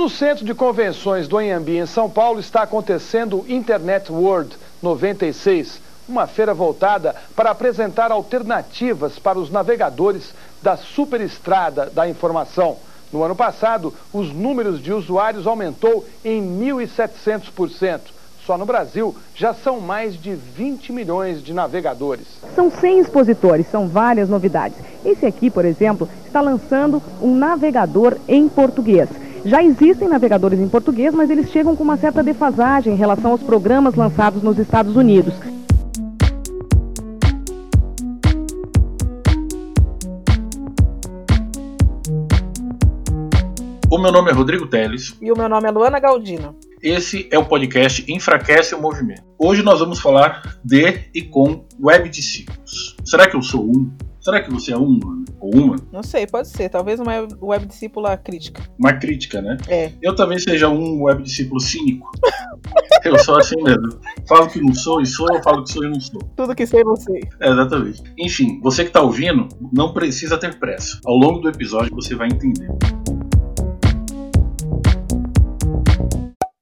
No Centro de Convenções do Anhembi, em São Paulo, está acontecendo o Internet World 96, uma feira voltada para apresentar alternativas para os navegadores da superestrada da informação. No ano passado, os números de usuários aumentou em 1.700%. Só no Brasil já são mais de 20 milhões de navegadores. São 100 expositores, são várias novidades. Esse aqui, por exemplo, está lançando um navegador em português. Já existem navegadores em português, mas eles chegam com uma certa defasagem em relação aos programas lançados nos Estados Unidos. O meu nome é Rodrigo Teles. E o meu nome é Luana Galdino. Esse é o podcast Enfraquece o Movimento. Hoje nós vamos falar de e com web discípulos. Será que eu sou um? Será que você é um ou uma? Não sei, pode ser. Talvez uma web discípula crítica. Uma crítica, né? É. Eu também seja um web discípulo cínico. eu sou assim mesmo. Falo que não sou e sou, eu falo que sou e não sou. Tudo que sei, não sei. É, exatamente. Enfim, você que está ouvindo, não precisa ter pressa. Ao longo do episódio você vai entender.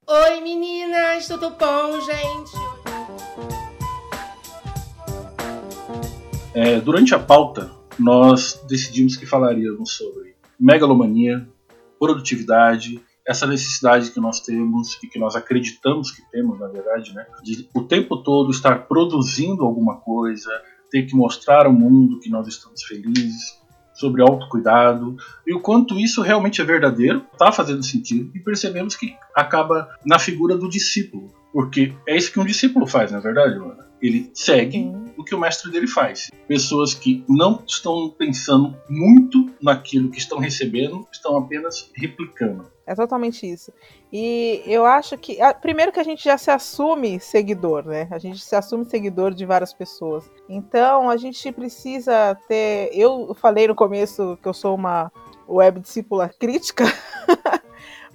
Oi meninas, tudo bom, gente? É, durante a pauta, nós decidimos que falaríamos sobre megalomania, produtividade, essa necessidade que nós temos e que nós acreditamos que temos, na verdade, né, de o tempo todo estar produzindo alguma coisa, ter que mostrar ao mundo que nós estamos felizes, sobre autocuidado e o quanto isso realmente é verdadeiro, está fazendo sentido e percebemos que acaba na figura do discípulo, porque é isso que um discípulo faz, na é verdade, Luana? Ele segue. O que o mestre dele faz. Pessoas que não estão pensando muito naquilo que estão recebendo, estão apenas replicando. É totalmente isso. E eu acho que. Primeiro que a gente já se assume seguidor, né? A gente se assume seguidor de várias pessoas. Então a gente precisa ter. Eu falei no começo que eu sou uma web discípula crítica.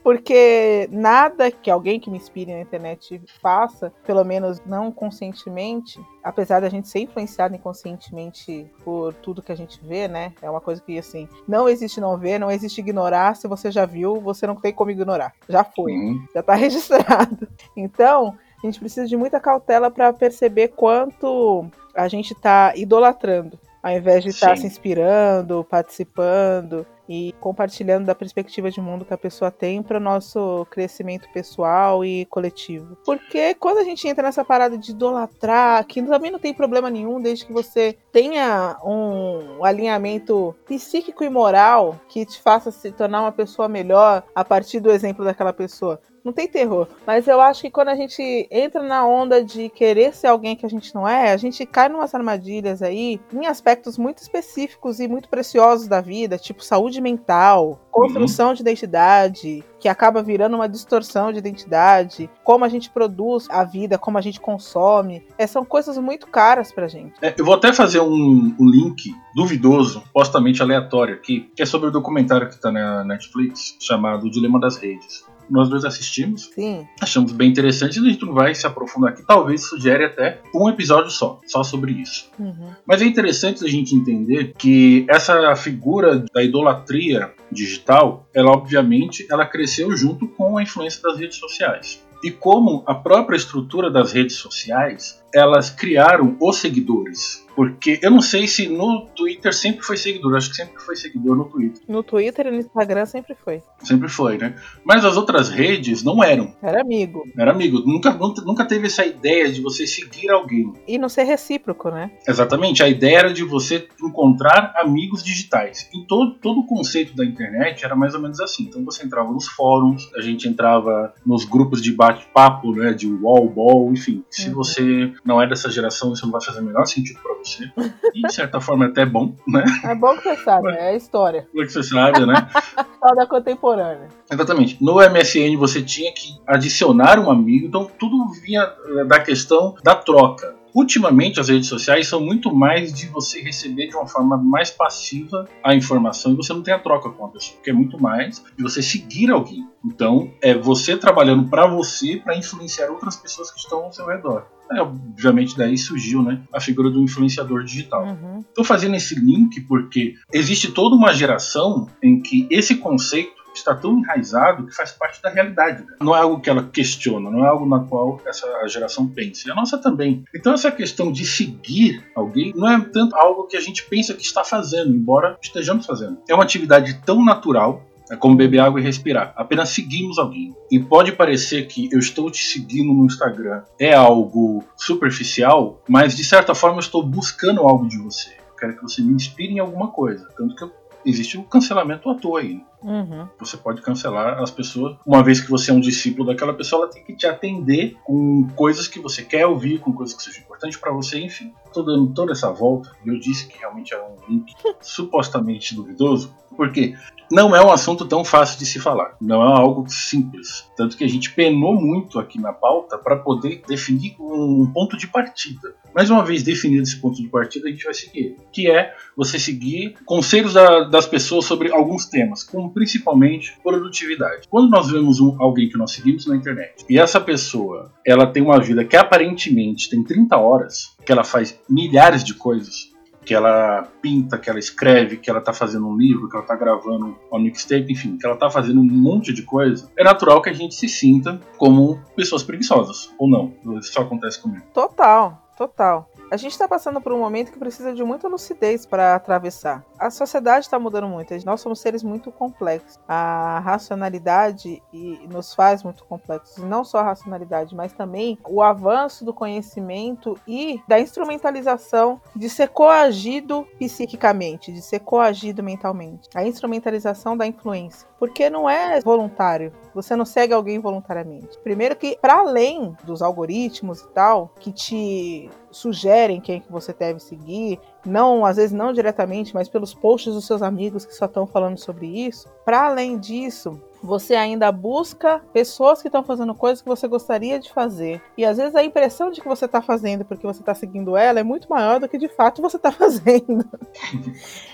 porque nada que alguém que me inspire na internet faça, pelo menos não conscientemente, apesar da gente ser influenciado inconscientemente por tudo que a gente vê, né? É uma coisa que assim, não existe não ver, não existe ignorar. Se você já viu, você não tem como ignorar. Já foi, uhum. já tá registrado. Então, a gente precisa de muita cautela para perceber quanto a gente está idolatrando, ao invés de estar tá se inspirando, participando e compartilhando da perspectiva de mundo que a pessoa tem para o nosso crescimento pessoal e coletivo. Porque quando a gente entra nessa parada de idolatrar, que também não tem problema nenhum, desde que você tenha um alinhamento psíquico e moral que te faça se tornar uma pessoa melhor a partir do exemplo daquela pessoa não tem terror. Mas eu acho que quando a gente entra na onda de querer ser alguém que a gente não é, a gente cai numas armadilhas aí em aspectos muito específicos e muito preciosos da vida, tipo saúde mental, construção uhum. de identidade, que acaba virando uma distorção de identidade, como a gente produz a vida, como a gente consome. É, são coisas muito caras pra gente. É, eu vou até fazer um, um, link duvidoso, postamente aleatório aqui, que é sobre o documentário que tá na Netflix, chamado O Dilema das Redes nós dois assistimos. Sim. Achamos bem interessante. A gente não vai se aprofundar aqui. Talvez sugere até um episódio só, só sobre isso. Uhum. Mas é interessante a gente entender que essa figura da idolatria digital, ela obviamente, ela cresceu junto com a influência das redes sociais. E como a própria estrutura das redes sociais, elas criaram os seguidores. Porque eu não sei se no Twitter sempre foi seguidor, acho que sempre foi seguidor no Twitter. No Twitter e no Instagram sempre foi. Sempre foi, né? Mas as outras redes não eram. Era amigo. Era amigo. Nunca, nunca teve essa ideia de você seguir alguém. E não ser recíproco, né? Exatamente. A ideia era de você encontrar amigos digitais. E todo, todo o conceito da internet era mais ou menos assim. Então você entrava nos fóruns, a gente entrava nos grupos de bate-papo, né? De wall ball, enfim. Se uhum. você não é dessa geração, isso não vai fazer o menor sentido para você. E de certa forma é até bom, né? É bom que você sabe, é a história. É que você sabe, né? História contemporânea. Exatamente. No MSN você tinha que adicionar um amigo, então tudo vinha eh, da questão da troca. Ultimamente, as redes sociais são muito mais de você receber de uma forma mais passiva a informação e você não tem a troca com a pessoa, que é muito mais de você seguir alguém. Então, é você trabalhando para você para influenciar outras pessoas que estão ao seu redor. É, obviamente daí surgiu né, a figura do influenciador digital. Estou uhum. fazendo esse link porque existe toda uma geração em que esse conceito está tão enraizado que faz parte da realidade. Não é algo que ela questiona, não é algo na qual essa geração pensa. E a nossa também. Então essa questão de seguir alguém não é tanto algo que a gente pensa que está fazendo, embora estejamos fazendo. É uma atividade tão natural é como beber água e respirar. Apenas seguimos alguém. E pode parecer que eu estou te seguindo no Instagram é algo superficial, mas de certa forma eu estou buscando algo de você. Eu quero que você me inspire em alguma coisa. Tanto que eu existe o cancelamento à toa aí. Né? Uhum. Você pode cancelar as pessoas, uma vez que você é um discípulo daquela pessoa, ela tem que te atender com coisas que você quer ouvir, com coisas que sejam importantes para você, enfim. Tô dando toda essa volta, e eu disse que realmente é um link supostamente duvidoso, porque não é um assunto tão fácil de se falar, não é algo simples. Tanto que a gente penou muito aqui na pauta para poder definir um ponto de partida. Mais uma vez definido esse ponto de partida, a gente vai seguir, que é você seguir conselhos da, das pessoas sobre alguns temas, como principalmente produtividade. Quando nós vemos um, alguém que nós seguimos na internet e essa pessoa ela tem uma vida que aparentemente tem 30 horas, que ela faz milhares de coisas, que ela pinta, que ela escreve, que ela tá fazendo um livro, que ela tá gravando uma mixtape, enfim, que ela tá fazendo um monte de coisa, é natural que a gente se sinta como pessoas preguiçosas, ou não? Isso só acontece comigo. Total, total. A gente está passando por um momento que precisa de muita lucidez para atravessar. A sociedade está mudando muito. Nós somos seres muito complexos. A racionalidade nos faz muito complexos. Não só a racionalidade, mas também o avanço do conhecimento e da instrumentalização de ser coagido psiquicamente, de ser coagido mentalmente. A instrumentalização da influência. Porque não é voluntário. Você não segue alguém voluntariamente. Primeiro que, para além dos algoritmos e tal, que te sugerem quem que você deve seguir, não, às vezes não diretamente, mas pelos posts dos seus amigos que só estão falando sobre isso. Para além disso, você ainda busca pessoas que estão fazendo coisas que você gostaria de fazer. E às vezes a impressão de que você está fazendo porque você está seguindo ela é muito maior do que de fato você está fazendo.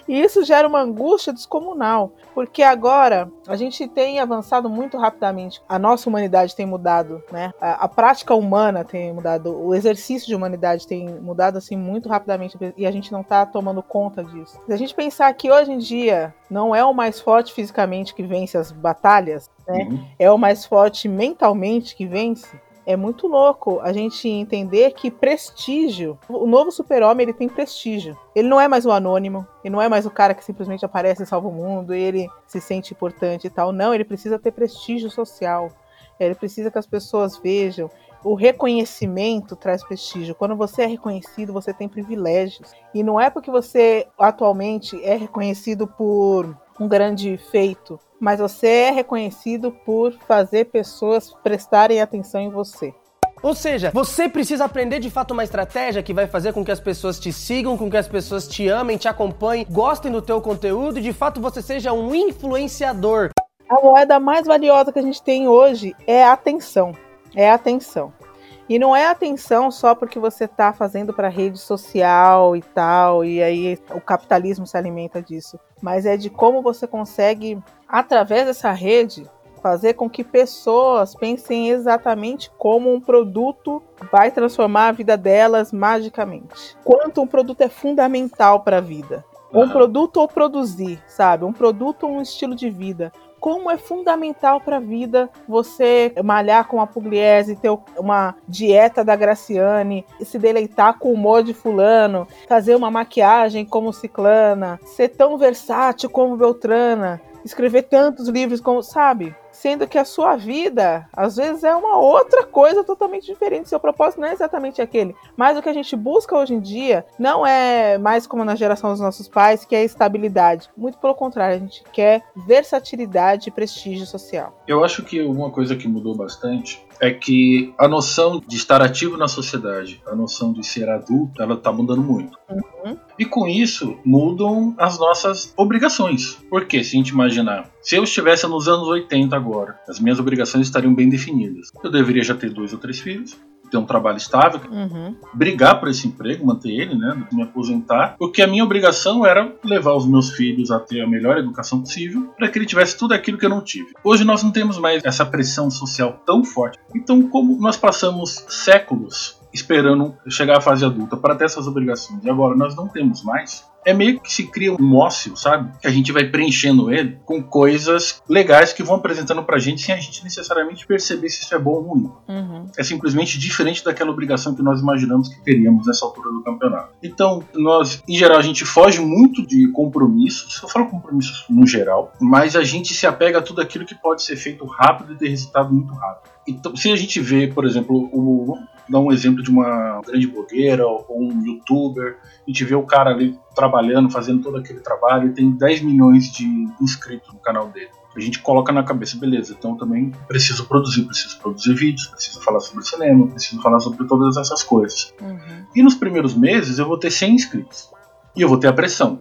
e isso gera uma angústia descomunal, porque agora a gente tem avançado muito rapidamente. A nossa humanidade tem mudado, né? A, a prática humana tem mudado, o exercício de humanidade tem mudado assim muito rapidamente e a gente não está tomando conta disso. Se a gente pensar que hoje em dia não é o mais forte fisicamente que vence as batalhas, né? Uhum. É o mais forte mentalmente que vence. É muito louco a gente entender que prestígio, o novo super-homem ele tem prestígio. Ele não é mais o anônimo, ele não é mais o cara que simplesmente aparece e salva o mundo, e ele se sente importante e tal. Não, ele precisa ter prestígio social. Ele precisa que as pessoas vejam o reconhecimento traz prestígio. Quando você é reconhecido, você tem privilégios. E não é porque você atualmente é reconhecido por um grande feito, mas você é reconhecido por fazer pessoas prestarem atenção em você. Ou seja, você precisa aprender de fato uma estratégia que vai fazer com que as pessoas te sigam, com que as pessoas te amem, te acompanhem, gostem do teu conteúdo e de fato você seja um influenciador. A moeda mais valiosa que a gente tem hoje é a atenção é atenção. E não é atenção só porque você está fazendo para rede social e tal, e aí o capitalismo se alimenta disso. Mas é de como você consegue, através dessa rede, fazer com que pessoas pensem exatamente como um produto vai transformar a vida delas magicamente. Quanto um produto é fundamental para a vida. Um produto ou produzir, sabe? Um produto ou um estilo de vida como é fundamental para a vida você malhar com a Pugliese, ter uma dieta da Graciane, se deleitar com o humor de fulano, fazer uma maquiagem como Ciclana, ser tão versátil como Beltrana, escrever tantos livros como, sabe? Sendo que a sua vida, às vezes, é uma outra coisa totalmente diferente. Seu propósito não é exatamente aquele. Mas o que a gente busca hoje em dia não é mais como na geração dos nossos pais, que é estabilidade. Muito pelo contrário, a gente quer versatilidade e prestígio social. Eu acho que uma coisa que mudou bastante é que a noção de estar ativo na sociedade, a noção de ser adulto, ela está mudando muito. Uhum. E com isso mudam as nossas obrigações. Porque se a gente imaginar, se eu estivesse nos anos 80 agora, as minhas obrigações estariam bem definidas. Eu deveria já ter dois ou três filhos, ter um trabalho estável, uhum. brigar por esse emprego, manter ele, né, me aposentar, porque a minha obrigação era levar os meus filhos a ter a melhor educação possível para que ele tivesse tudo aquilo que eu não tive. Hoje nós não temos mais essa pressão social tão forte. Então, como nós passamos séculos esperando chegar à fase adulta para ter essas obrigações. E agora nós não temos mais é meio que se cria um ócio, sabe? Que a gente vai preenchendo ele com coisas legais que vão apresentando pra gente sem a gente necessariamente perceber se isso é bom ou ruim. Uhum. É simplesmente diferente daquela obrigação que nós imaginamos que teríamos nessa altura do campeonato. Então, nós, em geral, a gente foge muito de compromissos, eu falo compromissos no geral, mas a gente se apega a tudo aquilo que pode ser feito rápido e ter resultado muito rápido. Então, se a gente vê, por exemplo, o, dar um exemplo de uma grande blogueira ou um youtuber, a gente vê o cara ali trabalhando, fazendo todo aquele trabalho e tem 10 milhões de inscritos no canal dele. A gente coloca na cabeça, beleza, então também preciso produzir, preciso produzir vídeos, preciso falar sobre cinema, preciso falar sobre todas essas coisas. Uhum. E nos primeiros meses eu vou ter 100 inscritos. E eu vou ter a pressão.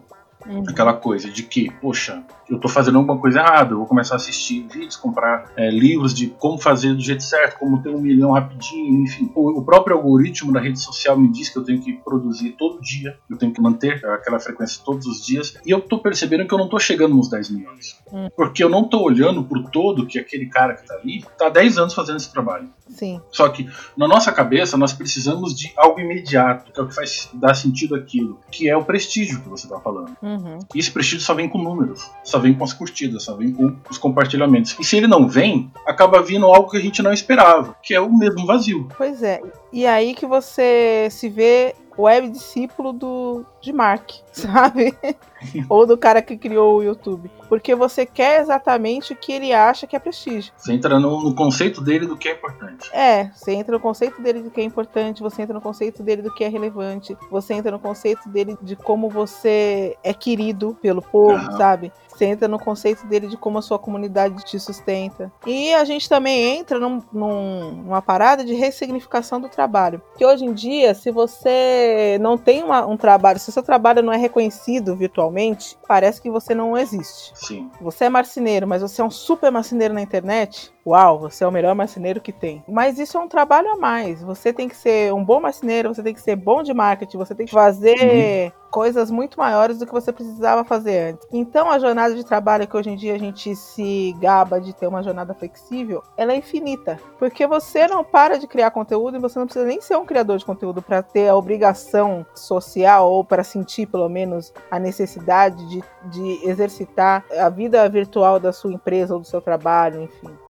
Uhum. Aquela coisa de que, poxa, eu tô fazendo alguma coisa errada, eu vou começar a assistir vídeos, comprar é, livros de como fazer do jeito certo, como ter um milhão rapidinho, enfim. O, o, próprio algoritmo da rede social me diz que eu tenho que produzir todo dia, eu tenho que manter aquela frequência todos os dias, e eu tô percebendo que eu não tô chegando nos 10 milhões. Hum. Porque eu não tô olhando pro todo que aquele cara que tá ali tá há 10 anos fazendo esse trabalho. Sim. Só que na nossa cabeça nós precisamos de algo imediato, que é o que faz dar sentido aquilo, que é o prestígio que você tá falando. Uhum. E esse prestígio só vem com números, só vem com as curtidas, só vem com os compartilhamentos. E se ele não vem, acaba vindo algo que a gente não esperava, que é o mesmo vazio. Pois é. E aí que você se vê web discípulo do, de Mark, sabe? Ou do cara que criou o YouTube. Porque você quer exatamente o que ele acha que é prestígio. Você entra no, no, conceito dele do que é importante. É, você entra no conceito dele do que é importante, você entra no conceito dele do que é relevante, você entra no conceito dele de como você é querido pelo povo, uhum. sabe? Você entra no conceito dele de como a sua comunidade te sustenta. E a gente também entra num, num, numa parada de ressignificação do trabalho. Que hoje em dia, se você não tem uma, um trabalho, se o seu trabalho não é reconhecido virtualmente, parece que você não existe. Sim. Você é marceneiro, mas você é um super marceneiro na internet, uau, você é o melhor marceneiro que tem. Mas isso é um trabalho a mais. Você tem que ser um bom marceneiro, você tem que ser bom de marketing, você tem que fazer uhum. Coisas muito maiores do que você precisava fazer antes. Então a jornada de trabalho que hoje em dia a gente se gaba de ter uma jornada flexível, ela é infinita. Porque você não para de criar conteúdo e você não precisa nem ser um criador de conteúdo para ter a obrigação social ou para sentir pelo menos a necessidade de, de exercitar a vida virtual da sua empresa ou do seu trabalho, enfim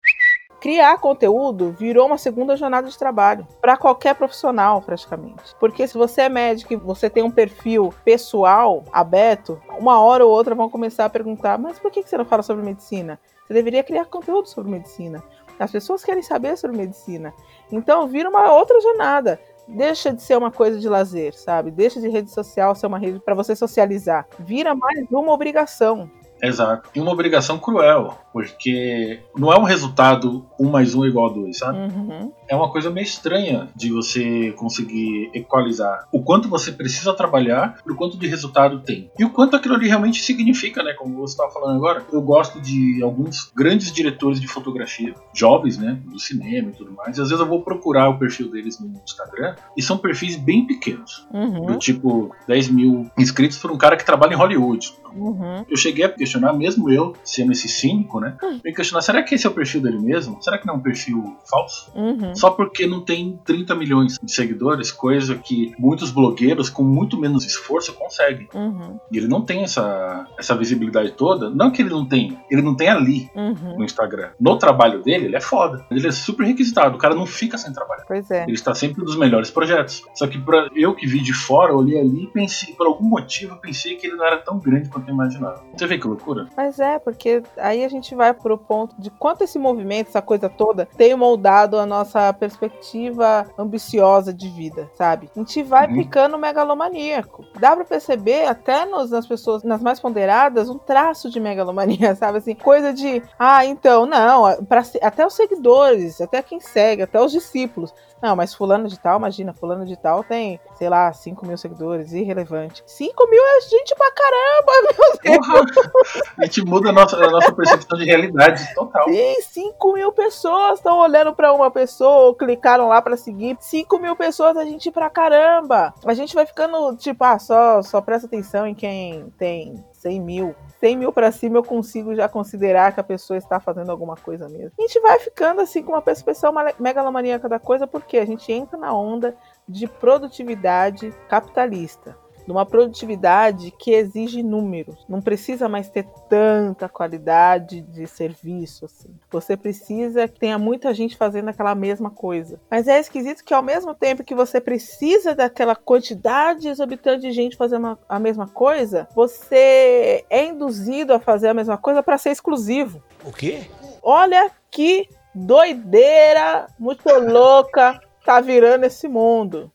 criar conteúdo virou uma segunda jornada de trabalho para qualquer profissional, praticamente. Porque se você é médico e você tem um perfil pessoal aberto, uma hora ou outra vão começar a perguntar: mas por que você não fala sobre medicina? Você deveria criar conteúdo sobre medicina. As pessoas querem saber sobre medicina. Então vira uma outra jornada deixa de ser uma coisa de lazer, sabe? Deixa de rede social ser uma rede para você socializar. Vira mais uma obrigação. Exato. E uma obrigação cruel, porque não é um resultado um mais um igual a dois, sabe? Uhum. É uma coisa meio estranha de você conseguir equalizar o quanto você precisa trabalhar e o quanto de resultado tem. E o quanto aquilo ali realmente significa, né? Como você estava falando agora. Eu gosto de alguns grandes diretores de fotografia, jovens, né? Do cinema e tudo mais. E às vezes eu vou procurar o perfil deles no Instagram e são perfis bem pequenos. Uhum. Do tipo 10 mil inscritos por um cara que trabalha em Hollywood. Uhum. Eu cheguei a questionar, mesmo eu sendo esse cínico, né? Hum. Me questionar, será que esse é o perfil dele mesmo? Será que não é um perfil falso? Uhum. Só porque não tem 30 milhões de seguidores, coisa que muitos blogueiros com muito menos esforço conseguem. Uhum. E ele não tem essa, essa visibilidade toda. Não que ele não tem, ele não tem ali Uhum. no Instagram. No trabalho dele, ele é foda. Ele é super requisitado. O cara não fica sem trabalhar. Pois é. Ele está sempre nos melhores projetos. Só que pra eu que vi de fora, olhei ali e pensei, por algum motivo, eu pensei que ele não era tão grande quanto eu imaginava. Você vê que loucura? Mas é, porque aí a gente vai pro ponto de quanto esse movimento, essa coisa toda, tem moldado a nossa perspectiva ambiciosa de vida, sabe? A gente vai Uhum. ficando megalomaníaco. Dá pra perceber até nos, nas pessoas, nas mais ponderadas, um traço de megalomania, sabe? Assim, coisa de, ah, então, não, pra, até os seguidores, até quem segue, até os discípulos. Não, mas fulano de tal, imagina, fulano de tal tem, sei lá, 5 mil seguidores, irrelevante. 5 mil é gente pra caramba, meu Deus! Porra! A gente muda a nossa, a nossa percepção de realidade total. Sim, 5 mil pessoas estão olhando pra uma pessoa ou clicaram lá pra seguir. 5 mil pessoas, a gente pra caramba. A gente vai ficando, tipo, ah, só, só presta atenção em quem tem 100 mil. 100 mil pra cima eu consigo já considerar que a pessoa está fazendo alguma coisa mesmo. A gente vai ficando assim com uma percepção male- megalomaníaca da coisa porque a gente entra na onda de produtividade capitalista numa produtividade que exige números. Não precisa mais ter tanta qualidade de serviço assim. Você precisa que tenha muita gente fazendo aquela mesma coisa. Mas é esquisito que ao mesmo tempo que você precisa daquela quantidade exorbitante de gente fazendo a mesma coisa, você é induzido a fazer a mesma coisa para ser exclusivo. O quê? Olha que doideira, muito louca tá virando esse mundo.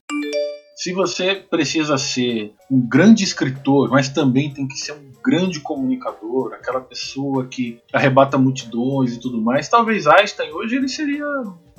Se você precisa ser um grande escritor, mas também tem que ser um grande comunicador, aquela pessoa que arrebata multidões e tudo mais, talvez Einstein hoje ele seria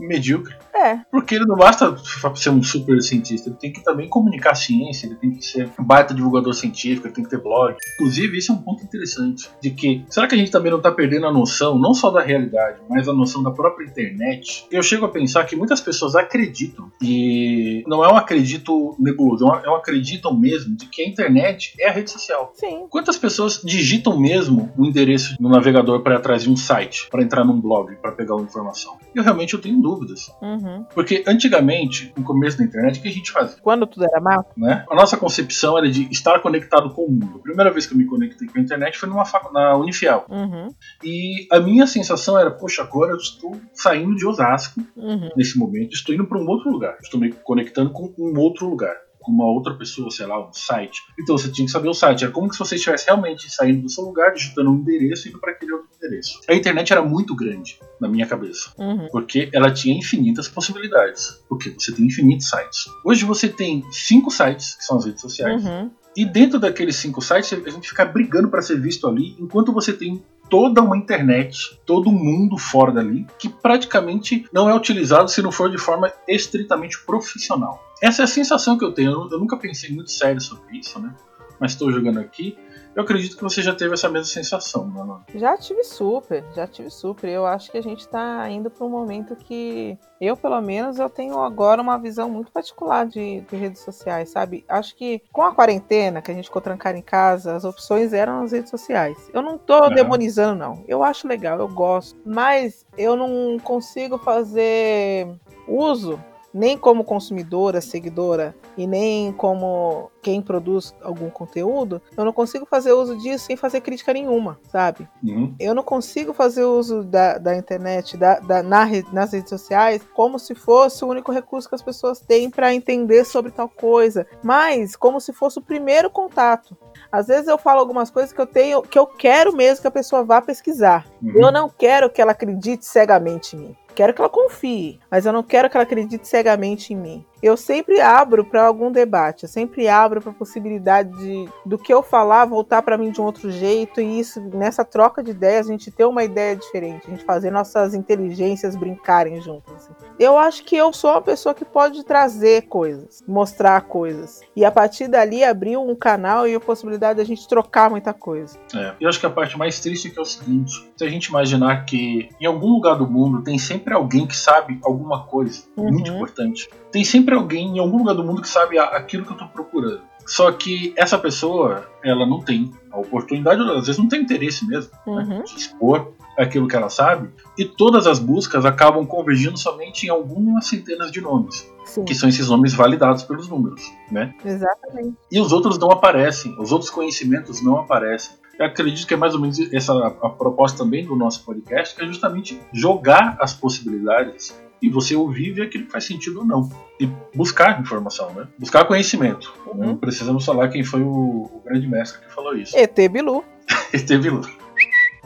medíocre. É. Porque ele não basta ser um super cientista, ele tem que também comunicar ciência, ele tem que ser um baita divulgador científico, ele tem que ter blog. Inclusive, esse é um ponto interessante, de que será que a gente também não está perdendo a noção, não só da realidade, mas a noção da própria internet? Eu chego a pensar que muitas pessoas acreditam, e não é um acredito nebuloso, é um acreditam mesmo de que a internet é a rede social. Sim. Quantas pessoas digitam mesmo o endereço no navegador para ir atrás de um site, para entrar num blog, para pegar uma informação? Eu realmente eu tenho dúvidas. Uhum. Porque antigamente, no começo da internet, o que a gente fazia? Quando tudo era mato? Né? A nossa concepção era de estar conectado com o mundo. A primeira vez que eu me conectei com a internet foi numa fac... na Unifiel. Uhum. E a minha sensação era, poxa, agora eu estou saindo de Osasco Uhum. nesse momento, estou indo para um outro lugar. Estou me conectando com um outro lugar. Com uma outra pessoa, sei lá, um site. Então você tinha que saber o site. Era como se você estivesse realmente saindo do seu lugar, digitando um endereço e indo para aquele outro endereço. A internet era muito grande na minha cabeça. Uhum. Porque ela tinha infinitas possibilidades. Porque você tem infinitos sites. Hoje você tem cinco sites, que são as redes sociais. Uhum. E dentro daqueles cinco sites, a gente fica brigando para ser visto ali, enquanto você tem toda uma internet, todo um mundo fora dali, que praticamente não é utilizado se não for de forma estritamente profissional. Essa é a sensação que eu tenho. Eu, eu nunca pensei muito sério sobre isso, né? Mas estou jogando aqui. Eu acredito que você já teve essa mesma sensação, né, Ana? Já tive super, já tive super. Eu acho que a gente tá indo para um momento que eu, pelo menos, eu tenho agora uma visão muito particular de, de redes sociais, sabe? Acho que com a quarentena, que a gente ficou trancado em casa, as opções eram as redes sociais. Eu não tô Aham. demonizando, não. Eu acho legal, eu gosto. Mas eu não consigo fazer uso nem como consumidora, seguidora e nem como quem produz algum conteúdo, eu não consigo fazer uso disso sem fazer crítica nenhuma, sabe? Uhum. Eu não consigo fazer uso da, da internet, da, da- na nas redes sociais, como se fosse o único recurso que as pessoas têm para entender sobre tal coisa, mas como se fosse o primeiro contato. Às vezes eu falo algumas coisas que eu tenho, que eu quero mesmo que a pessoa vá pesquisar. Uhum. Eu não quero que ela acredite cegamente em mim. Quero que ela confie, mas eu não quero que ela acredite cegamente em mim. Eu sempre abro para algum debate, eu sempre abro para a possibilidade de, do que eu falar voltar para mim de um outro jeito e isso nessa troca de ideias a gente ter uma ideia diferente, a gente fazer nossas inteligências brincarem juntas. assim. Eu acho que eu sou uma pessoa que pode trazer coisas, mostrar coisas e a partir dali abrir um canal e a possibilidade da gente trocar muita coisa. É. Eu acho que a parte mais triste é é o seguinte: se a gente imaginar que em algum lugar do mundo tem sempre alguém que sabe alguma coisa Uhum. muito importante, tem sempre alguém em algum lugar do mundo que sabe aquilo que eu tô procurando. Só que essa pessoa, ela não tem a oportunidade, ou às vezes não tem interesse mesmo né, Uhum. de expor aquilo que ela sabe, e todas as buscas acabam convergindo somente em algumas centenas de nomes, Sim, que são esses nomes validados pelos números, né? exatamente. E os outros não aparecem, os outros conhecimentos não aparecem. Eu acredito que é mais ou menos essa a proposta também do nosso podcast, que é justamente jogar as possibilidades e você ouvir ver aquilo que faz sentido ou não. E buscar informação, né? Buscar conhecimento. Uhum. Não precisamos falar quem foi o, o grande mestre que falou isso. ET Bilu. Teve luz.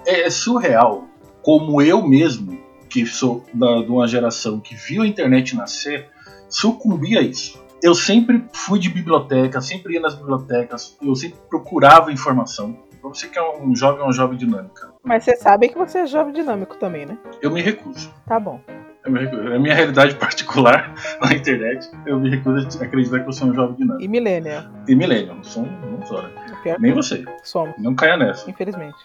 É surreal como eu mesmo, que sou da, de uma geração que viu a internet nascer, sucumbi a isso. Eu sempre fui de biblioteca, sempre ia nas bibliotecas, eu sempre procurava informação. Pra você que é um jovem, é uma jovem dinâmica. Mas você sabe que você é jovem dinâmico também, né? Eu me recuso. Tá bom. É a minha realidade particular na internet. Eu me recuso a acreditar que eu sou um jovem dinâmico. E millennial. E milênio, não sou, não sou, né? Pior Nem você. somos, Não caia nessa. infelizmente.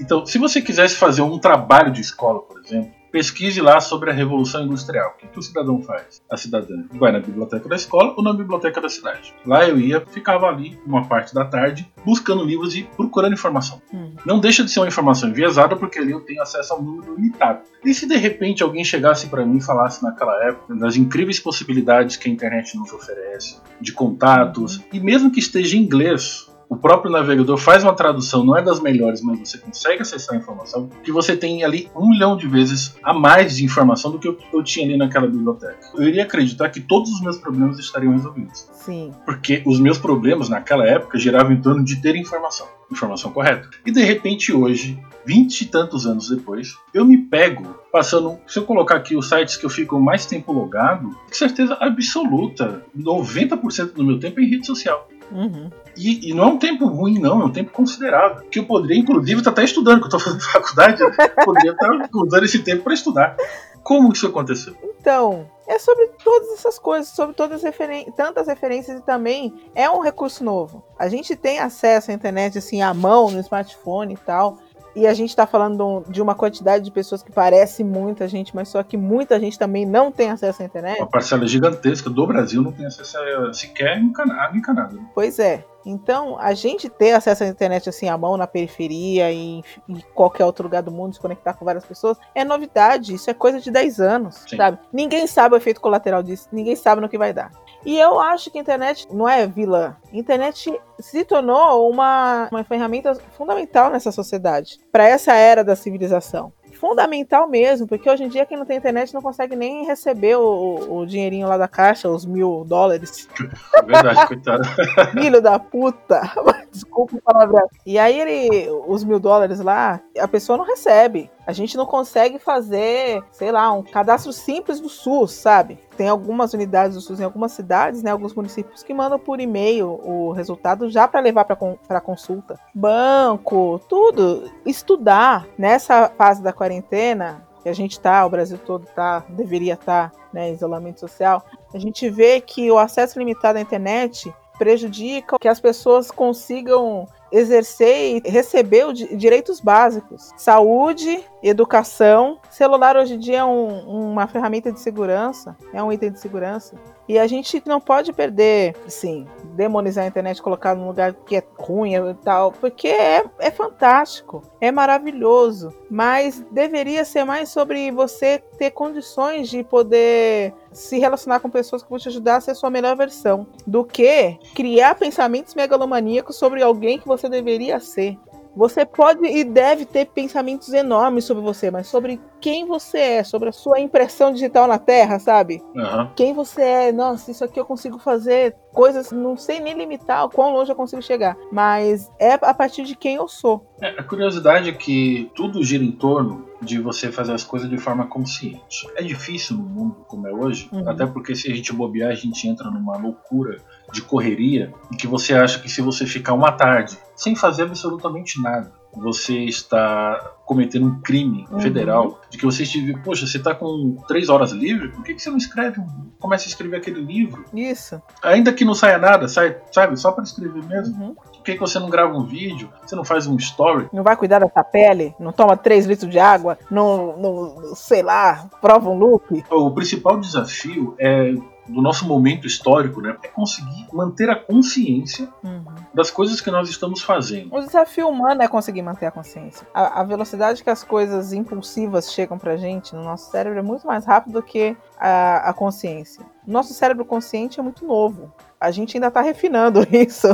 Então, se você quisesse fazer um trabalho de escola, por exemplo, pesquise lá sobre a Revolução Industrial. O que, que o cidadão faz? A cidadã vai na biblioteca da escola ou na biblioteca da cidade. Lá eu ia, ficava ali uma parte da tarde, buscando livros e procurando informação. Hum. Não deixa de ser uma informação enviesada, porque ali eu tenho acesso a um número limitado. E se de repente alguém chegasse para mim e falasse naquela época das incríveis possibilidades que a internet nos oferece, de contatos, uhum. e mesmo que esteja em inglês, o próprio navegador faz uma tradução, não é das melhores, mas você consegue acessar a informação, que você tem ali um milhão de vezes a mais de informação do que eu, tinha ali naquela biblioteca. Eu iria acreditar que todos os meus problemas estariam resolvidos. Sim. Porque os meus problemas naquela época giravam em torno de ter informação, informação correta. E de repente hoje, vinte e tantos anos depois, eu me pego passando. Se eu colocar aqui os sites que eu fico mais tempo logado, com certeza absoluta, 90% do meu tempo é em rede social. Uhum. E, e, não é um tempo ruim, não, é um tempo considerável. Que eu poderia, inclusive, estar até estudando, que eu estou fazendo faculdade, eu poderia estar usando esse tempo para estudar. Como isso aconteceu? Então, é sobre todas essas coisas, sobre todas as referen tantas referências e também é um recurso novo. A gente tem acesso à internet assim à mão, no smartphone e tal. E a gente está falando de uma quantidade de pessoas que parece muita gente, mas só que muita gente também não tem acesso à internet. Uma parcela gigantesca do Brasil não tem acesso a, sequer em Canadá. Em Canadá. Pois é. Então, a gente ter acesso à internet assim à mão, na periferia e em qualquer outro lugar do mundo, se conectar com várias pessoas, é novidade. Isso é coisa de 10 anos, Sim. sabe? Ninguém sabe o efeito colateral disso, ninguém sabe no que vai dar. E eu acho que a internet não é vilã. A internet se tornou uma, uma ferramenta fundamental nessa sociedade, para essa era da civilização fundamental mesmo, porque hoje em dia quem não tem internet não consegue nem receber o, o dinheirinho lá da caixa, os mil dólares. É verdade, coitado. Filho da puta. Desculpa o palavrão. E aí ele, os mil dólares lá, a pessoa não recebe. A gente não consegue fazer, sei lá, um cadastro simples do SUS, sabe? Tem algumas unidades do SUS em algumas cidades, né, alguns municípios que mandam por e-mail o resultado já para levar para consulta. Banco, tudo. Estudar nessa fase da quarentena, que a gente tá, o Brasil todo tá, deveria estar, tá, né, isolamento social, a gente vê que o acesso limitado à internet prejudica que as pessoas consigam exercer e receber direitos básicos. Saúde, educação. Celular hoje em dia é um, uma ferramenta de segurança, é um item de segurança. E a gente não pode perder, sim, demonizar a internet, colocar num lugar que é ruim e tal, porque é, é fantástico, é maravilhoso. Mas deveria ser mais sobre você ter condições de poder se relacionar com pessoas que vão te ajudar a ser sua melhor versão, do que criar pensamentos megalomaníacos sobre alguém que você deveria ser. Você pode e deve ter pensamentos enormes sobre você, mas sobre quem você é, sobre a sua impressão digital na Terra, sabe? Uhum. Quem você é. Nossa, isso aqui eu consigo fazer coisas, não sei nem limitar o quão longe eu consigo chegar, mas é a partir de quem eu sou. É, a curiosidade é que tudo gira em torno de você fazer as coisas de forma consciente. É difícil no mundo como é hoje, uhum. até porque se a gente bobear, a gente entra numa loucura de correria em que você acha que se você ficar uma tarde sem fazer absolutamente nada, você está cometendo um crime uhum. federal, de que você estive, poxa, você está com três horas livre, por que, que você não escreve, começa a escrever aquele livro? Isso. Ainda que não saia nada, sai, sabe, só para escrever mesmo. Uhum. Por que, que você não grava um vídeo? Você não faz um story? Não vai cuidar dessa pele? Não toma três litros de água? Não, não sei lá, prova um look? O principal desafio é do nosso momento histórico, né, é conseguir manter a consciência uhum. das coisas que nós estamos fazendo. O desafio humano é conseguir manter a consciência. A, a, velocidade que as coisas impulsivas chegam pra gente no nosso cérebro é muito mais rápido do que a, a consciência. Nosso cérebro consciente é muito novo. A gente ainda está refinando isso.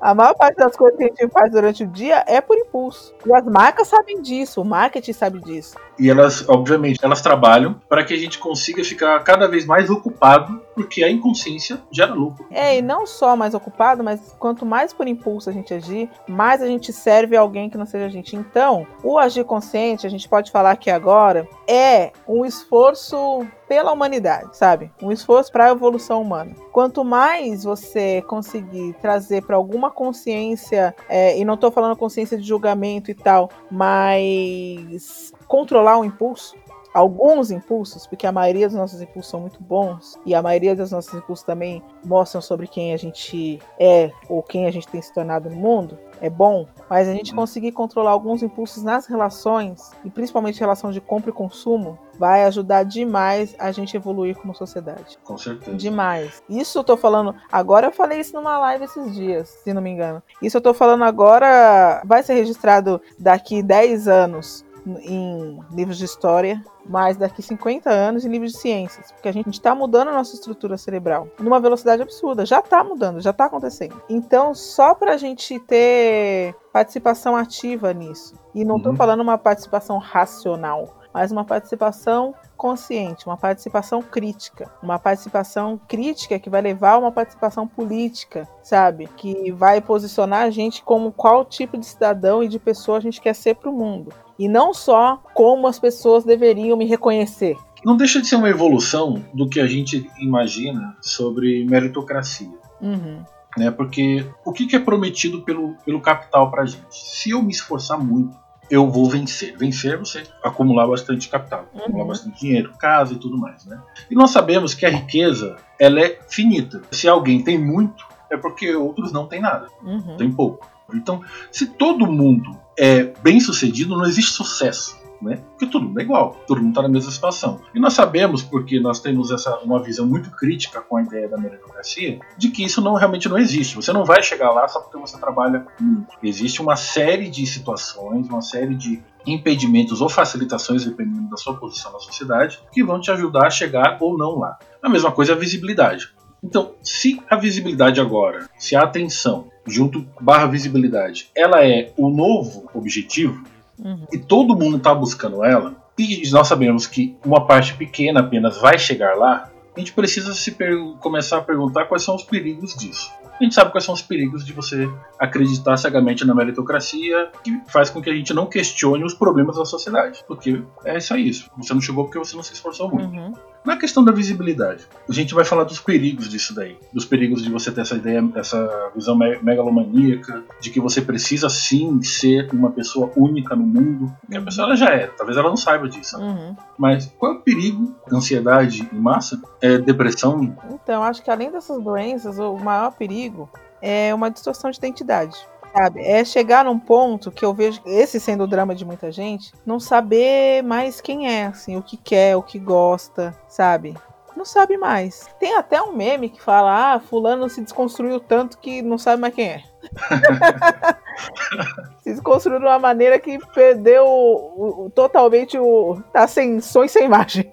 A maior parte das coisas que a gente faz durante o dia é por impulso. E as marcas sabem disso, o marketing sabe disso. E elas, obviamente, elas trabalham para que a gente consiga ficar cada vez mais ocupado, porque a inconsciência gera lucro. É, e não só mais ocupado, mas quanto mais por impulso a gente agir, mais a gente serve a alguém que não seja a gente. Então, o agir consciente, a gente pode falar aqui agora, é um esforço pela humanidade, sabe? Um esforço para a evolução humana. Quanto mais você conseguir trazer para alguma consciência, é, e não estou falando consciência de julgamento e tal, mas controlar o impulso, alguns impulsos, porque a maioria dos nossos impulsos são muito bons, e a maioria dos nossos impulsos também mostram sobre quem a gente é ou quem a gente tem se tornado no mundo, é bom, mas a gente conseguir controlar alguns impulsos nas relações, e principalmente relação de compra e consumo, vai ajudar demais a gente evoluir como sociedade. Com certeza. Demais. Isso eu tô falando. Agora eu falei isso numa live esses dias, se não me engano. Isso eu tô falando agora. Vai ser registrado daqui 10 anos em livros de história, mas daqui 50 anos em livros de ciências, porque a gente está mudando a nossa estrutura cerebral numa velocidade absurda, já está mudando, já está acontecendo. Então, só para a gente ter participação ativa nisso, e não estou uhum. falando uma participação racional, mas uma participação consciente, uma participação crítica, uma participação crítica que vai levar a uma participação política, sabe? Que vai posicionar a gente como qual tipo de cidadão e de pessoa a gente quer ser para o mundo. E não só como as pessoas deveriam me reconhecer. Não deixa de ser uma evolução do que a gente imagina sobre meritocracia. Uhum. Né? Porque o que é prometido pelo, pelo capital para a gente? Se eu me esforçar muito, eu vou vencer. Vencer é você acumular bastante capital, uhum. acumular bastante dinheiro, casa e tudo mais, né? E nós sabemos que a riqueza, ela é finita. Se alguém tem muito, é porque outros não têm nada, uhum. tem pouco. Então, se todo mundo é bem sucedido, não existe sucesso né? Porque todo mundo é igual, todo mundo está na mesma situação. E nós sabemos, porque nós temos essa, uma visão muito crítica com a ideia da meritocracia, de que isso não realmente não existe. Você não vai chegar lá só porque você trabalha muito. Existe uma série de situações, uma série de impedimentos ou facilitações, dependendo da sua posição na sociedade, que vão te ajudar a chegar ou não lá. A mesma coisa é a visibilidade. Então, se a visibilidade agora, se a atenção junto barra visibilidade, ela é o novo objetivo, uhum. e todo mundo está buscando ela, e nós sabemos que uma parte pequena apenas vai chegar lá, a gente precisa se começar a perguntar quais são os perigos disso. A gente sabe quais são os perigos de você acreditar cegamente na meritocracia, que faz com que a gente não questione os problemas da sociedade. Porque é só isso. Você não chegou porque você não se esforçou muito. Uhum. Na questão da visibilidade, a gente vai falar dos perigos disso daí. Dos perigos de você ter essa ideia, essa visão megalomaníaca, de que você precisa sim ser uma pessoa única no mundo. Porque a pessoa ela já é, talvez ela não saiba disso. Uhum. Mas qual é o perigo? Ansiedade em massa? É depressão? Então, acho que além dessas doenças, o maior perigo é uma distorção de identidade sabe? É chegar num ponto que eu vejo, esse sendo o drama de muita gente, não saber mais quem é, assim, o que quer, o que gosta, sabe? Não sabe mais. Tem até um meme que fala: ah, fulano se desconstruiu tanto que não sabe mais quem é. se desconstruiu de uma maneira que perdeu o, o, totalmente o. tá sem som e sem imagem.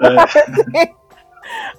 É.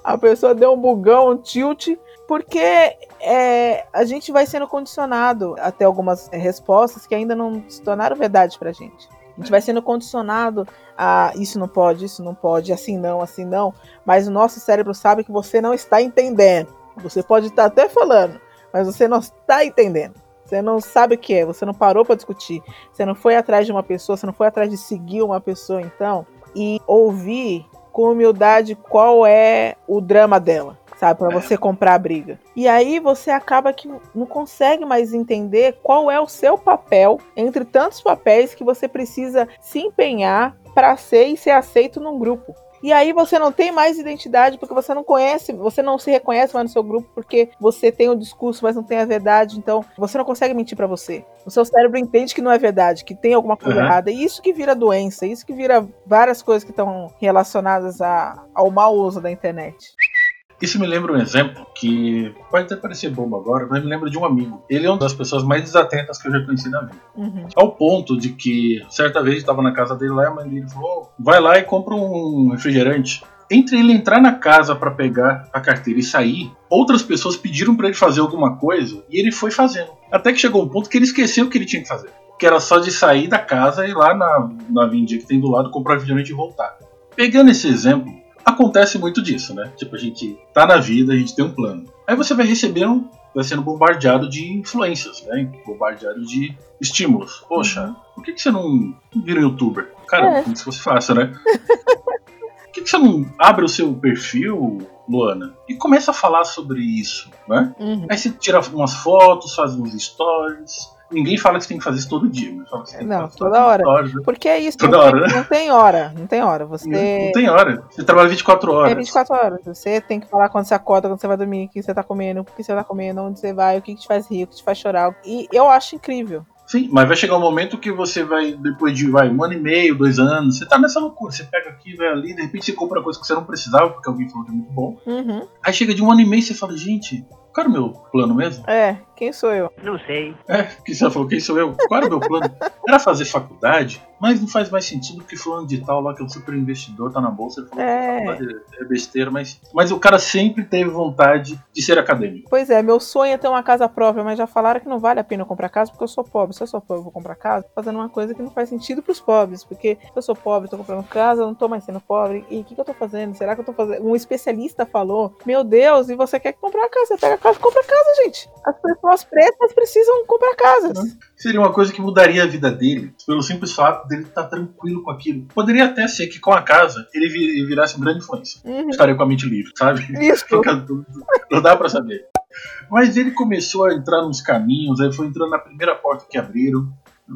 A pessoa deu um bugão, um tilt porque é, a gente vai sendo condicionado até algumas respostas que ainda não se tornaram verdade pra gente. A gente vai sendo condicionado a isso não pode, isso não pode, assim não, assim não, mas o nosso cérebro sabe que você não está entendendo. Você pode estar até falando, mas você não está entendendo. Você não sabe o que é, você não parou para discutir, você não foi atrás de uma pessoa, você não foi atrás de seguir uma pessoa, então, e ouvir com humildade qual é o drama dela sabe? Para você comprar a briga. E aí você acaba que não consegue mais entender qual é o seu papel entre tantos papéis que você precisa se empenhar para ser e ser aceito num grupo. E aí você não tem mais identidade porque você não conhece, você não se reconhece mais no seu grupo porque você tem o discurso, mas não tem a verdade. Então você não consegue mentir para você. O seu cérebro entende que não é verdade, que tem alguma coisa uhum. errada. E isso que vira doença, isso que vira várias coisas que estão relacionadas a, ao mau uso da internet. Isso me lembra um exemplo que pode até parecer bobo agora, mas me lembra de um amigo. Ele é uma das pessoas mais desatentas que eu já conheci na vida. Uhum. Ao ponto de que, certa vez, estava na casa dele lá e a mãe dele falou: vai lá e compra um refrigerante. Entre ele entrar na casa para pegar a carteira e sair, outras pessoas pediram para ele fazer alguma coisa e ele foi fazendo. Até que chegou um ponto que ele esqueceu o que ele tinha que fazer. Que era só de sair da casa e ir lá na, na vendinha que tem do lado, comprar refrigerante e voltar. Pegando esse exemplo, acontece muito disso, né? Tipo, a gente tá na vida, a gente tem um plano. Aí você vai recebendo, vai sendo bombardeado de influências, né? Bombardeado de estímulos. Poxa, uhum. por que, que você não vira um youtuber? Cara, é. como se fosse fácil, né? por que, que você não abre o seu perfil, Luana, e começa a falar sobre isso, né? Uhum. Aí você tira umas fotos, faz uns stories, Ninguém fala que você tem que fazer isso todo dia, que Não, toda hora. horas, né? Porque é isso, Toda não, hora, tem, né? não tem hora, não tem hora. Você Não tem hora. Você trabalha 24 horas. É 24 horas. Você tem que falar quando você acorda, quando você vai dormir, o que você tá comendo, o que você tá comendo, onde você vai, o que, que te faz rir, o que te faz chorar. E eu acho incrível. Sim, mas vai chegar um momento que você vai, depois de vai, um ano e meio, dois anos, você tá nessa loucura. Você pega aqui, vai ali, de repente você compra coisa que você não precisava, porque alguém falou que é muito bom. Uhum. Aí chega de um ano e meio e você fala, gente, qual era o meu plano mesmo? É, quem sou eu? É, que você falou, quem sou eu? Qual era o meu plano? Era fazer faculdade, mas não faz mais sentido porque fulano de tal lá, que é um super investidor, tá na bolsa, ele falou É. que faculdade é besteira, mas, mas o cara sempre teve vontade de ser acadêmico. Pois é, meu sonho é ter uma casa própria, mas já falaram que não vale a pena eu comprar casa porque eu sou pobre. Se eu sou pobre, eu vou comprar casa, fazendo uma coisa que não faz sentido pros pobres. Porque se eu sou pobre, tô comprando casa, eu não tô mais sendo pobre. E o que, que eu tô fazendo? Será que eu tô fazendo? Um especialista falou: Meu Deus, e você quer comprar casa? Você pega a casa e compra casa, gente. As pessoas pretas precisam comprar casas. Seria uma coisa que mudaria a vida dele, pelo simples fato dele estar tranquilo com aquilo. Poderia até ser que com a casa ele vi- ele virasse um grande influência. Uhum. Estaria com a mente livre, sabe? Isso. Não dá pra saber. Mas ele começou a entrar nos caminhos, aí foi entrando na primeira porta que abriram,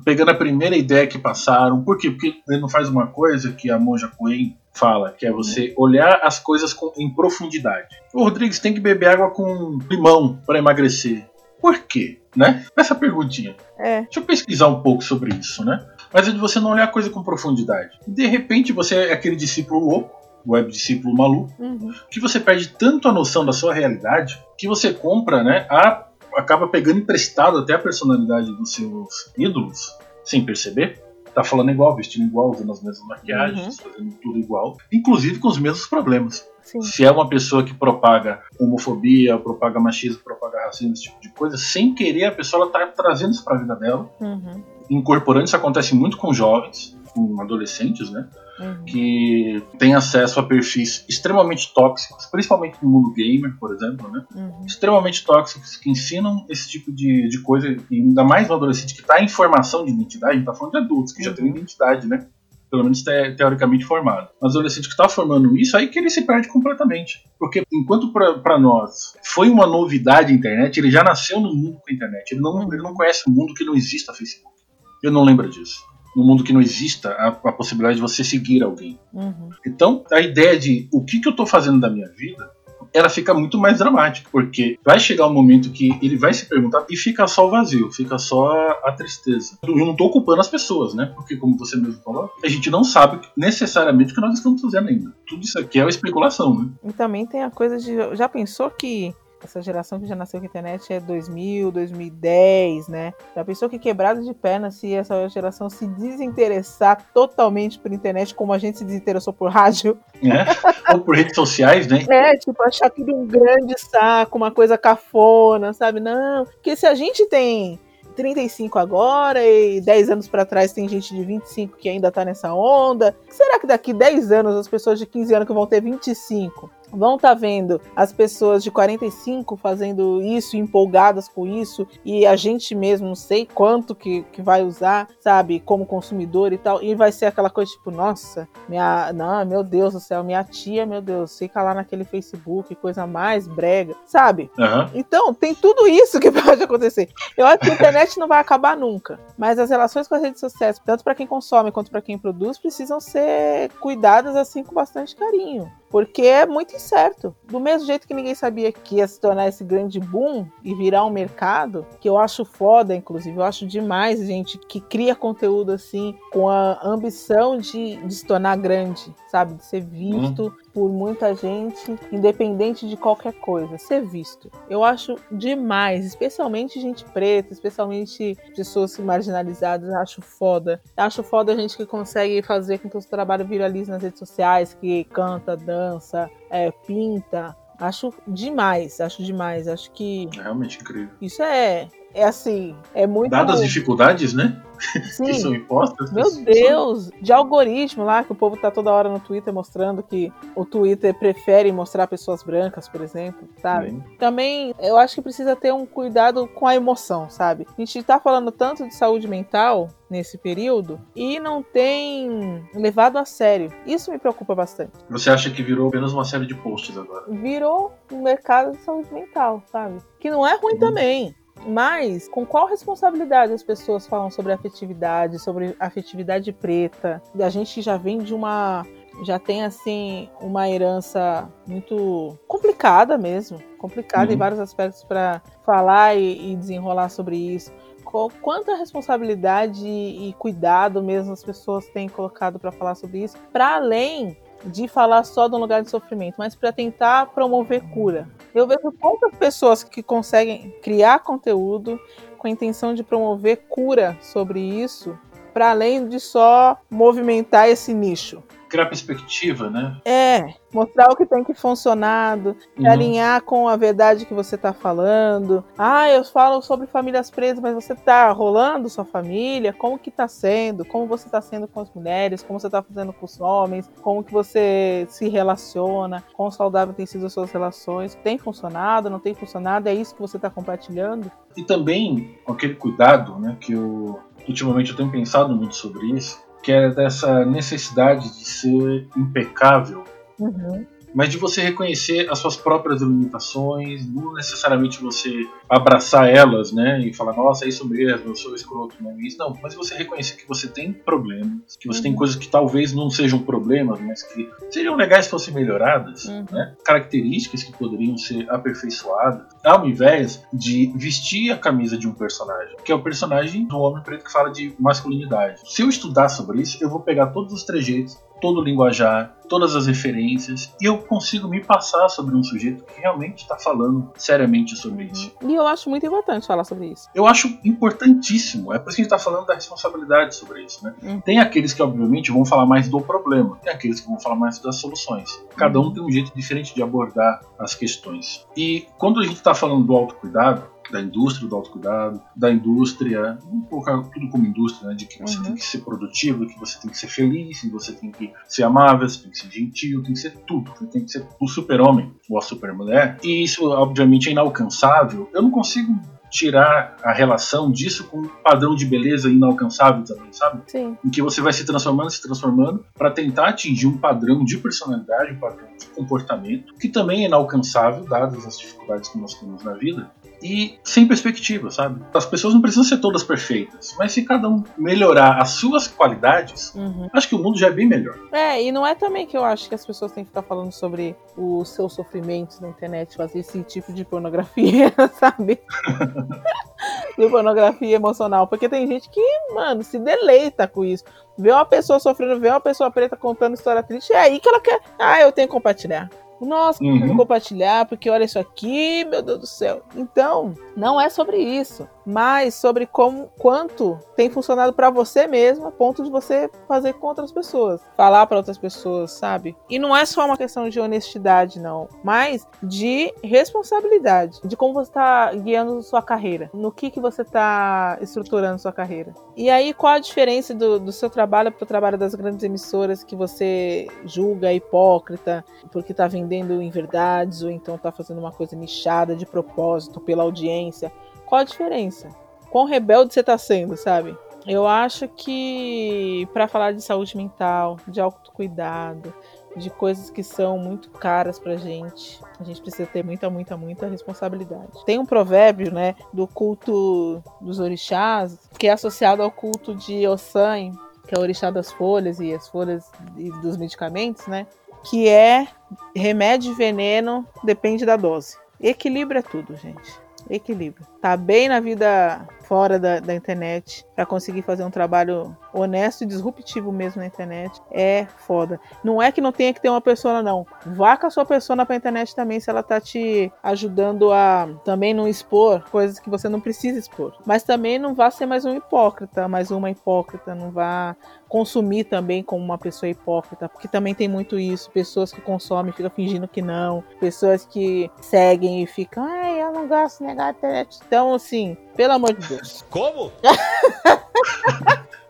pegando a primeira ideia que passaram. Por quê? Porque ele não faz uma coisa que a Monja Coen fala, que é você olhar as coisas com- em profundidade. O Rodrigues tem que beber água com limão para emagrecer. Por quê? Né? Essa perguntinha. É. Deixa eu pesquisar um pouco sobre isso, né? Mas é de você não olhar a coisa com profundidade. De repente você é aquele discípulo louco, web discípulo maluco, Uhum. que você perde tanto a noção da sua realidade que você compra, né? A, acaba pegando emprestado até a personalidade dos seus ídolos, sem perceber. Tá falando igual, vestindo igual, usando as mesmas maquiagens, fazendo tudo igual, inclusive com os mesmos problemas. Sim. Se é uma pessoa que propaga homofobia, propaga machismo, propaga racismo, esse tipo de coisa, sem querer a pessoa ela tá trazendo isso pra vida dela, Uhum. incorporando. Isso acontece muito com jovens, com adolescentes, né? Uhum. que tem acesso a perfis extremamente tóxicos, principalmente no mundo gamer, por exemplo, né? Uhum. Extremamente tóxicos que ensinam esse tipo de, de coisa, e ainda mais no adolescente que está em formação de identidade, a gente tá falando de adultos que já Uhum. têm identidade, né? Pelo menos te- teoricamente formado. Mas o adolescente que está formando isso, aí que ele se perde completamente. Porque enquanto para nós foi uma novidade a internet, ele já nasceu no mundo com a internet. Ele não, ele não conhece um mundo que não exista Facebook. Ele não lembra disso. No mundo que não exista a, a possibilidade de você seguir alguém. Uhum. Então, a ideia de o que, que eu estou fazendo da minha vida, ela fica muito mais dramática, porque vai chegar um momento que ele vai se perguntar e fica só o vazio, fica só a tristeza. Eu não estou culpando as pessoas, né? Porque, como você mesmo falou, a gente não sabe necessariamente o que nós estamos fazendo ainda. Tudo isso aqui é uma especulação, né? E também tem a coisa de. Já pensou que essa geração que já nasceu com a internet é 2000, 2010, né? Já pensou que quebrada de perna se essa geração se desinteressar totalmente por internet como a gente se desinteressou por rádio? né? Ou por redes sociais, né? É, tipo, achar tudo um grande saco, uma coisa cafona, sabe? Não, porque se a gente tem 35 agora e 10 anos pra trás tem gente de 25 que ainda tá nessa onda, será que daqui 10 anos as pessoas de 15 anos que vão ter 25 vão estar vendo as pessoas de 45 fazendo isso, empolgadas com isso, e a gente mesmo não sei quanto que, que vai usar, sabe, como consumidor e tal, e vai ser aquela coisa tipo, nossa, minha, não, meu Deus do céu, minha tia, meu Deus, fica lá naquele Facebook, coisa mais brega, sabe? Aham. Então, tem tudo isso que pode acontecer. Eu acho que a internet não vai acabar nunca, mas as relações com as redes sociais, tanto para quem consome quanto para quem produz, precisam ser cuidadas assim com bastante carinho, porque é muito incerto. Do mesmo jeito que ninguém sabia que ia se tornar esse grande boom e virar um mercado, que eu acho foda, inclusive, eu acho demais gente que cria conteúdo assim com a ambição de, de se tornar grande, sabe, de ser visto por muita gente, independente de qualquer coisa, ser visto. Eu acho demais, especialmente gente preta, especialmente pessoas marginalizadas, acho foda. Acho foda a gente que consegue fazer com que o seu trabalho viralize nas redes sociais, que canta, dança, é, pinta. Acho demais, acho demais. Acho que É realmente incrível. isso é, é assim, é muito. Dadas as dificuldades, né? Sim. Que são impostas. Meu Deus, de algoritmo lá, que o povo tá toda hora no Twitter mostrando que o Twitter prefere mostrar pessoas brancas, por exemplo, sabe? Sim. Também eu acho que precisa ter um cuidado com a emoção, sabe? A gente tá falando tanto de saúde mental nesse período e não tem levado a sério. Isso me preocupa bastante. Você acha que virou apenas uma série de posts agora? Virou um mercado de saúde mental, sabe? Que não é ruim também. Mas com qual responsabilidade as pessoas falam sobre afetividade, sobre afetividade preta? A gente já vem de uma já tem assim uma herança muito complicada mesmo, complicada uhum. em vários aspectos para falar e, e, desenrolar sobre isso. Quanta responsabilidade e cuidado mesmo as pessoas têm colocado para falar sobre isso, para além de falar só de um lugar de sofrimento, mas para tentar promover cura. Eu vejo poucas pessoas que conseguem criar conteúdo com a intenção de promover cura sobre isso, para além de só movimentar esse nicho criar perspectiva, né? É, mostrar o que tem que funcionar, uhum. alinhar com a verdade que você está falando. Ah, eu falo sobre famílias presas, mas você está rolando sua família? Como que está sendo? Como você está sendo com as mulheres? Como você está fazendo com os homens? Como que você se relaciona? Quão saudável tem sido as suas relações? Tem funcionado? Não tem funcionado? É isso que você está compartilhando? E também com aquele cuidado, né, que eu ultimamente eu tenho pensado muito sobre isso, que é dessa necessidade de ser impecável. Uhum mas de você reconhecer as suas próprias limitações, não necessariamente você abraçar elas, né, e falar, nossa, é isso mesmo, eu sou escroto, não é isso. Não, mas você reconhecer que você tem problemas, que você uhum. tem coisas que talvez não sejam problemas, mas que seriam legais se fossem melhoradas, uhum. né, características que poderiam ser aperfeiçoadas, ao invés de vestir a camisa de um personagem, que é o personagem do homem preto que fala de masculinidade. Se eu estudar sobre isso, eu vou pegar todos os trejeitos todo o linguajar, todas as referências, e eu consigo me passar sobre um sujeito que realmente está falando seriamente sobre isso. E eu acho muito importante falar sobre isso. Eu acho importantíssimo. É por isso que a gente está falando da responsabilidade sobre isso. Né? Uhum. Tem aqueles que, obviamente, vão falar mais do problema, tem aqueles que vão falar mais das soluções. Cada um tem um jeito diferente de abordar as questões. E quando a gente está falando do autocuidado, da indústria do autocuidado, da indústria, vamos colocar tudo como indústria, né, de que você uhum. tem que ser produtivo, que você tem que ser feliz, que você tem que ser amável, você tem que ser gentil, tem que ser tudo, você tem que ser o super-homem ou a super-mulher. E isso, obviamente, é inalcançável. Eu não consigo tirar a relação disso com um padrão de beleza inalcançável também, sabe? Sim. Em que você vai se transformando, se transformando para tentar atingir um padrão de personalidade, um padrão de comportamento que também é inalcançável dadas as dificuldades que nós temos na vida e sem perspectiva, sabe? As pessoas não precisam ser todas perfeitas, mas se cada um melhorar as suas qualidades, uhum. acho que o mundo já é bem melhor. É, e não é também que eu acho que as pessoas têm que ficar falando sobre os seus sofrimentos na internet, fazer esse tipo de pornografia, sabe? de pornografia emocional, porque tem gente que, mano, se deleita com isso. Vê uma pessoa sofrendo, vê uma pessoa preta contando história triste, é aí que ela quer. Ah, eu tenho que compartilhar. Nossa, uhum. compartilhar, porque olha isso aqui, meu Deus do céu. Então, não é sobre isso, mas sobre como quanto tem funcionado para você mesmo, a ponto de você fazer com outras pessoas, falar para outras pessoas, sabe? E não é só uma questão de honestidade, não, mas de responsabilidade, de como você está guiando sua carreira, no que que você está estruturando sua carreira. E aí, qual a diferença do, do seu trabalho para o trabalho das grandes emissoras que você julga hipócrita porque está vendendo inverdades ou então está fazendo uma coisa nichada de propósito pela audiência? Qual a diferença? Quão rebelde você está sendo, sabe? Eu acho que para falar de saúde mental, de autocuidado, de coisas que são muito caras pra gente. A gente precisa ter muita, muita, muita responsabilidade. Tem um provérbio, né, do culto dos orixás, que é associado ao culto de Ossan, que é o orixá das folhas e as folhas dos medicamentos, né, que é remédio e veneno depende da dose. Equilíbrio é tudo, gente equilíbrio. Tá bem na vida fora da, da internet para conseguir fazer um trabalho honesto e disruptivo mesmo na internet é foda. Não é que não tenha que ter uma persona, não. Vá com a sua persona pra internet também se ela tá te ajudando a também não expor coisas que você não precisa expor. Mas também não vá ser mais um hipócrita, mais uma hipócrita. Não vá consumir também como uma pessoa hipócrita, porque também tem muito isso. Pessoas que consomem ficam fingindo que não. Pessoas que seguem e ficam, ai, eu não gosto de negar a internet. Então, assim, pelo amor de Deus. Como?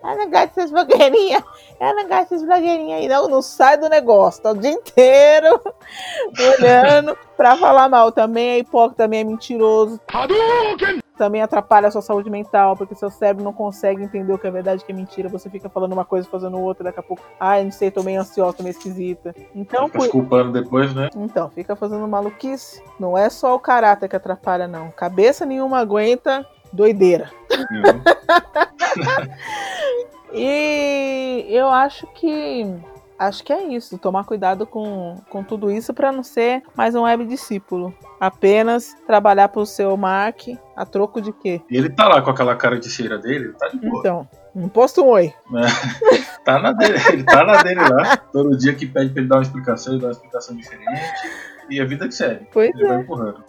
Eu não gosto dessas blogueirinhas. Eu não gosto dessas blogueirinhas aí. Não, não sai do negócio. Tá o dia inteiro olhando pra falar mal. Também é hipócrita, também é mentiroso. Hadouken! também atrapalha a sua saúde mental, porque seu cérebro não consegue entender o que é verdade e o que é mentira. Você fica falando uma coisa, fazendo outra, daqui a pouco, ai, não sei, tô meio ansiosa, tô meio esquisita. Então, Fica se culpando depois, né? então, fica fazendo maluquice. Não é só o caráter que atrapalha, não. Cabeça nenhuma aguenta doideira. Uhum. E eu acho que acho que é isso, tomar cuidado com, com tudo isso para não ser mais um web discípulo. Apenas trabalhar pro seu Mark a troco de quê? E ele tá lá com aquela cara de cera dele, ele tá de boa. Então, não posta um oi. Tá na dele, ele tá na dele lá. Todo dia que pede pra ele dar uma explicação, ele dá uma explicação diferente. E a vida que segue. Pois Ele vai é. empurrando.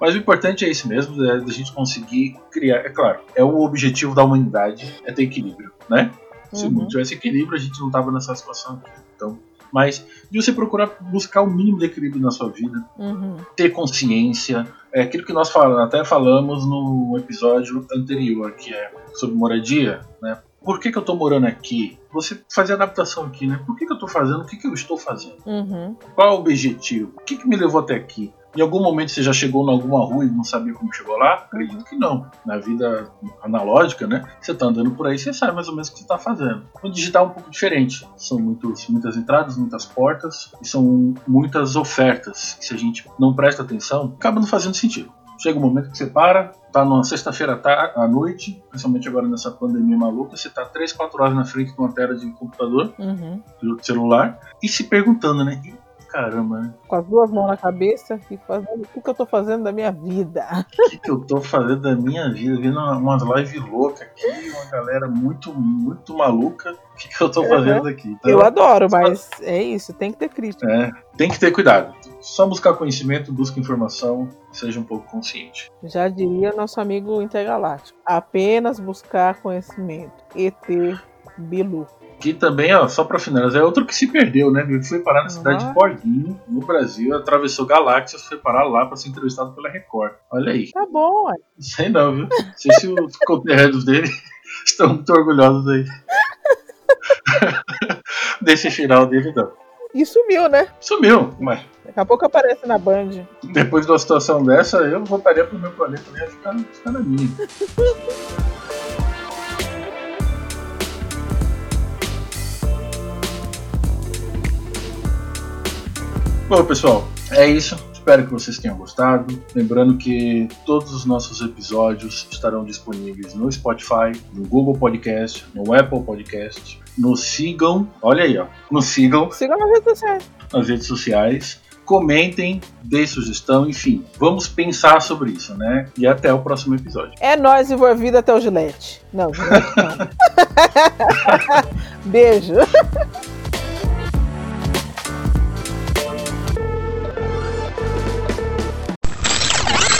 Mas o importante é isso mesmo, é da gente conseguir criar. É claro, é o objetivo da humanidade, é ter equilíbrio, né? Se Uhum. não tivesse equilíbrio, a gente não tava nessa situação aqui. Então, mas de você procurar buscar o mínimo de equilíbrio na sua vida, Uhum. ter consciência, é aquilo que nós fala- até falamos no episódio anterior, que é sobre moradia, né? Por que, que eu tô morando aqui? Você fazer adaptação aqui, né? Por que, que eu tô fazendo? O que, que eu estou fazendo? Uhum. Qual é o objetivo? O que, que me levou até aqui? Em algum momento você já chegou em alguma rua e não sabia como chegou lá? Acredito que não. Na vida analógica, né? Você tá andando por aí, você sabe mais ou menos o que você tá fazendo. No digital é um pouco diferente. São muitos, muitas entradas, muitas portas e são muitas ofertas. Se a gente não presta atenção, acaba não fazendo sentido. Chega um momento que você para, tá numa sexta-feira à ta- à noite, principalmente agora nessa pandemia maluca, você tá 3, 4 horas na frente de uma tela de computador, Uhum. do celular, e se perguntando, né? "Ih, Caramba, né? Com as duas mãos na cabeça e fazendo o que, eu tô fazendo da minha vida. O que, que eu tô fazendo da minha vida? Vendo uma- umas lives loucas aqui, uma galera muito, muito maluca. O que, que eu tô fazendo aqui? Então, Eu adoro, mas é isso, tem que ter crítica. é, tem que ter cuidado. Só buscar conhecimento, busca informação, seja um pouco consciente. Já diria nosso amigo intergaláctico. Apenas buscar conhecimento. ET Bilu. Que também, ó, só pra finalizar, é outro que se perdeu, né? Ele foi parar na cidade Ah. de Porguinho, no Brasil, atravessou galáxias, foi parar lá pra ser entrevistado pela Record. Olha aí. Tá bom, ué. Não sei não, viu? Não sei se os conterrâneos dele estão muito orgulhosos aí. Desse final dele, não. E sumiu, né? Sumiu, mas Daqui a pouco aparece na Band. depois de uma situação dessa, eu voltaria pro meu planeta, né? Ia ficar, ficar na minha. Bom, pessoal, é isso. Espero que vocês tenham gostado. Lembrando que todos os nossos episódios estarão disponíveis no Spotify, no Google Podcast, no Apple Podcast. Nos sigam, olha aí, ó. Nos sigam Siga nas redes sociais. nas redes sociais. Comentem, deem sugestão, enfim. Vamos pensar sobre isso, né? E até o próximo episódio. É nós envolvidos até o Gillette. Não, Gillette não. Beijo.